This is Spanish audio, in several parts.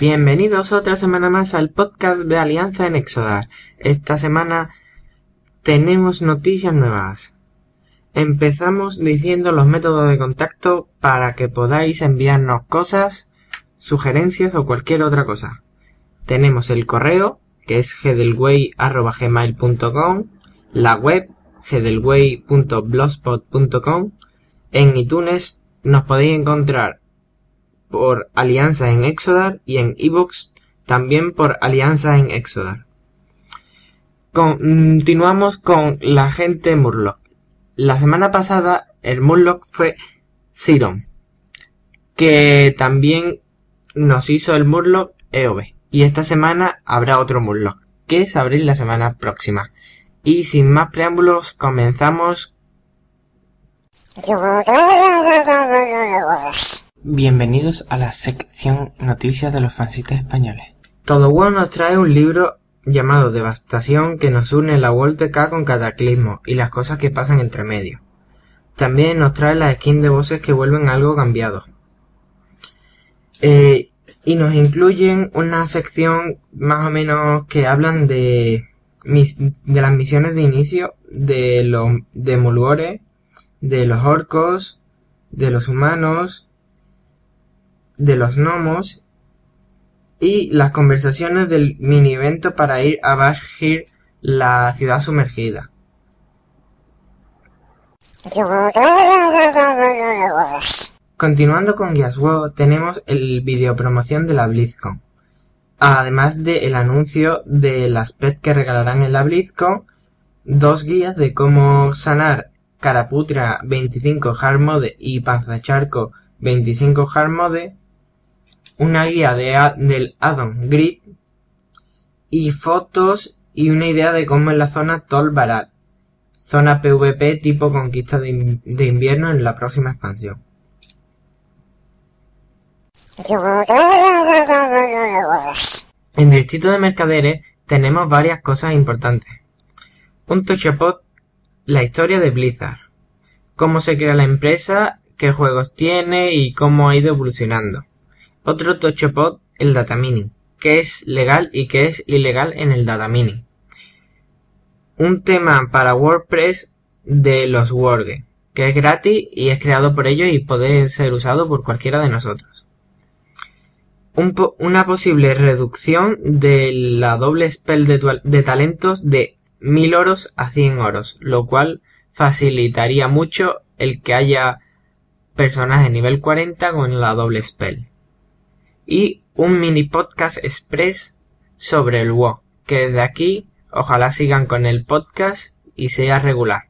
Bienvenidos otra semana más al podcast de Alianza en Exodar. Esta semana tenemos noticias nuevas. Empezamos diciendo los métodos de contacto para que podáis enviarnos cosas, sugerencias o cualquier otra cosa. Tenemos el correo, que es hedelway.gmail.com, la web, hedelway.blogspot.com, en iTunes nos podéis encontrar por Alianza en Exodar y en Evox también por Alianza en Exodar. Continuamos con la gente Murloc. La semana pasada el Murloc fue Siron, que también nos hizo el Murloc EOB. Y esta semana habrá otro Murloc, que sabréis la semana próxima. Y sin más preámbulos, comenzamos. Bienvenidos a la sección Noticias de los fancites españoles. Todo bueno nos trae un libro llamado Devastación que nos une la World K con Cataclismo y las cosas que pasan entre medio. También nos trae la skin de voces que vuelven algo cambiado. Eh, y nos incluyen una sección más o menos que hablan de, de las misiones de inicio de los de de los orcos, de los humanos, de los gnomos y las conversaciones del mini evento para ir a Bashir, la ciudad sumergida. Continuando con Guías tenemos el video promoción de la BlizzCon. Además de el anuncio de las pets que regalarán en la BlizzCon, dos guías de cómo sanar Caraputra 25 Hard Mode y Panzacharco 25 Hard Mode, una guía de, del addon Grid y fotos y una idea de cómo es la zona Tol Barat, zona PvP tipo conquista de, invierno en la próxima expansión. En Distrito de Mercaderes tenemos varias cosas importantes. Un Tochapot, la historia de Blizzard, cómo se crea la empresa, qué juegos tiene y cómo ha ido evolucionando. Otro tochopod, el datamining, qué es legal y qué es ilegal en el datamining. Un tema para WordPress de los Worge, que es gratis y es creado por ellos y puede ser usado por cualquiera de nosotros. una posible reducción de la doble spell de, de talentos de 1000 oros a 100 oros, lo cual facilitaría mucho el que haya personaje nivel 40 con la doble spell y un mini podcast express sobre el WoW, que desde aquí ojalá sigan con el podcast y sea regular.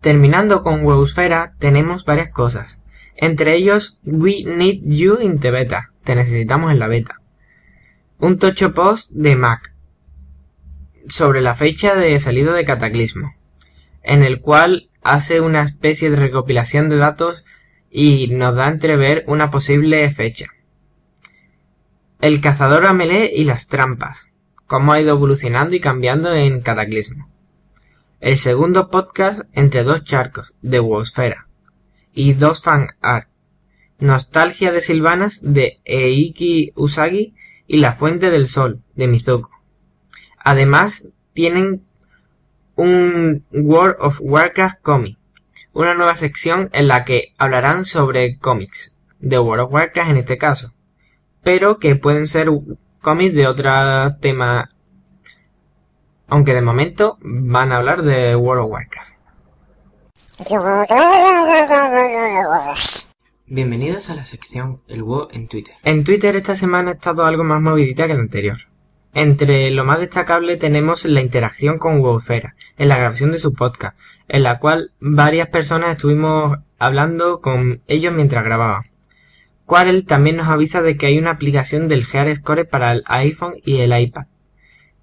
Terminando con Wowsfera tenemos varias cosas. Entre ellos, We Need You in the Beta. Te necesitamos en la beta. Un tocho post de Mac sobre la fecha de salida de Cataclismo, en el cual hace una especie de recopilación de datos y nos da a entrever una posible fecha. El cazador a y las trampas, cómo ha ido evolucionando y cambiando en Cataclismo. El segundo podcast entre dos charcos, de Wosfera, y dos fan art, Nostalgia de Silvanas, de Eiki Usagi, y La Fuente del Sol, de Mizuko. Además, tienen un World of Warcraft Comic, una nueva sección en la que hablarán sobre cómics, de World of Warcraft en este caso, pero que pueden ser cómics de otro tema, aunque de momento van a hablar de World of Warcraft. Bienvenidos a la sección El WoW en Twitter. En Twitter esta semana ha estado algo más movidita que la anterior. Entre lo más destacable tenemos la interacción con Wowfera en la grabación de su podcast, en la cual varias personas estuvimos hablando con ellos mientras grababan. Quarel también nos avisa de que hay una aplicación del Score para el iPhone y el iPad.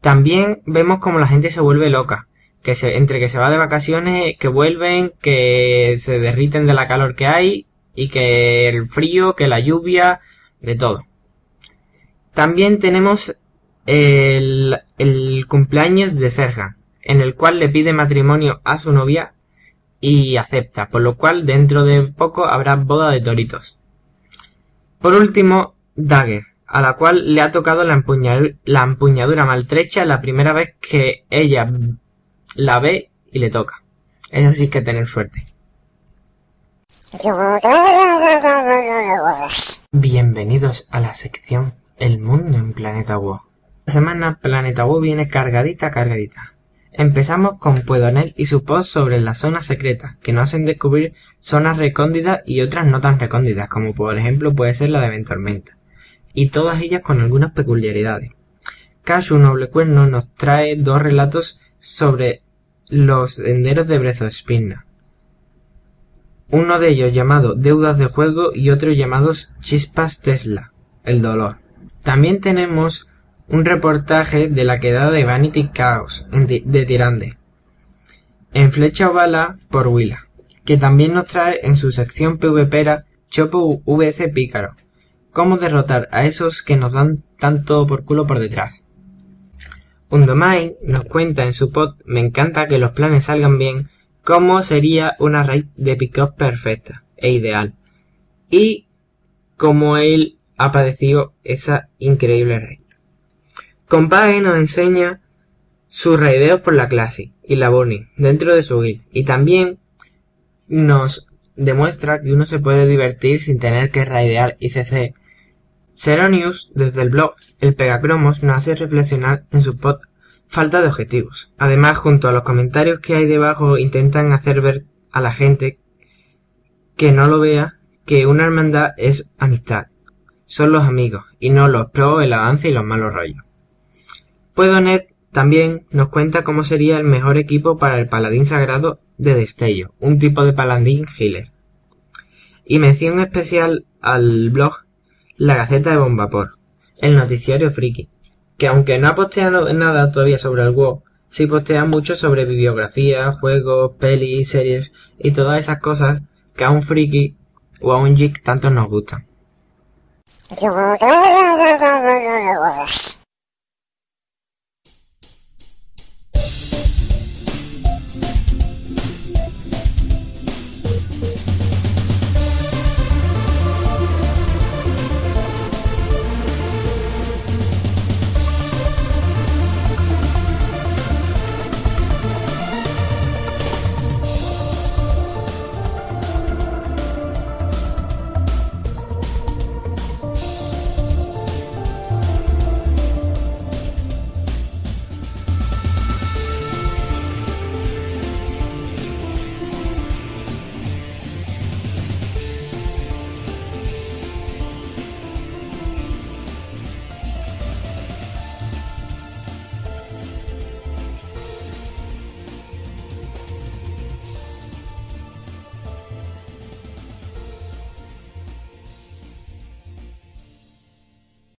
También vemos como la gente se vuelve loca, que se, entre que se va de vacaciones, que vuelven, que se derriten de la calor que hay, y que el frío, que la lluvia, de todo. También tenemos el, cumpleaños de Serja, en el cual le pide matrimonio a su novia y acepta, por lo cual dentro de poco habrá boda de toritos. Por último, Dagger, a la cual le ha tocado la, la empuñadura maltrecha la primera vez que ella la ve y le toca. Es así que tener suerte. Bienvenidos a la sección El mundo en Planeta WoW semana Planeta WoW viene cargadita, cargadita. Empezamos con Puedonet y su post sobre las zonas secretas, que nos hacen descubrir zonas recónditas y otras no tan recónditas, como por ejemplo puede ser la de Ventormenta, y todas ellas con algunas peculiaridades. Cashu Noble Cuerno nos trae dos relatos sobre los senderos de Brezo Spinna. Uno de ellos llamado Deudas de Juego y otro llamado Chispas Tesla, el dolor. También tenemos un reportaje de la quedada de Vanity Chaos de Tirande, en Flecha Bala por Willa, que también nos trae en su sección PvPera Chopo VS Pícaro, cómo derrotar a esos que nos dan tanto por culo por detrás. Undomain nos cuenta en su pod Me encanta que los planes salgan bien, cómo sería una raid de pick-up perfecta e ideal, y cómo él ha padecido esa increíble raid. Compage nos enseña sus raideos por la clase y la Bonnie dentro de su guild y también nos demuestra que uno se puede divertir sin tener que raidear ICC. Seronius, desde el blog El Pegacromos, nos hace reflexionar en su pod falta de objetivos. Además, junto a los comentarios que hay debajo, intentan hacer ver a la gente que no lo vea que una hermandad es amistad. Son los amigos y no los pros, el avance y los malos rollos. Puedonet también nos cuenta cómo sería el mejor equipo para el paladín sagrado de destello, un tipo de paladín healer. Y mención especial al blog La Gaceta de Bombapor, el noticiario friki, que aunque no ha posteado nada todavía sobre el WoW, sí postea mucho sobre bibliografía, juegos, pelis, series y todas esas cosas que a un friki o a un geek tanto nos gustan.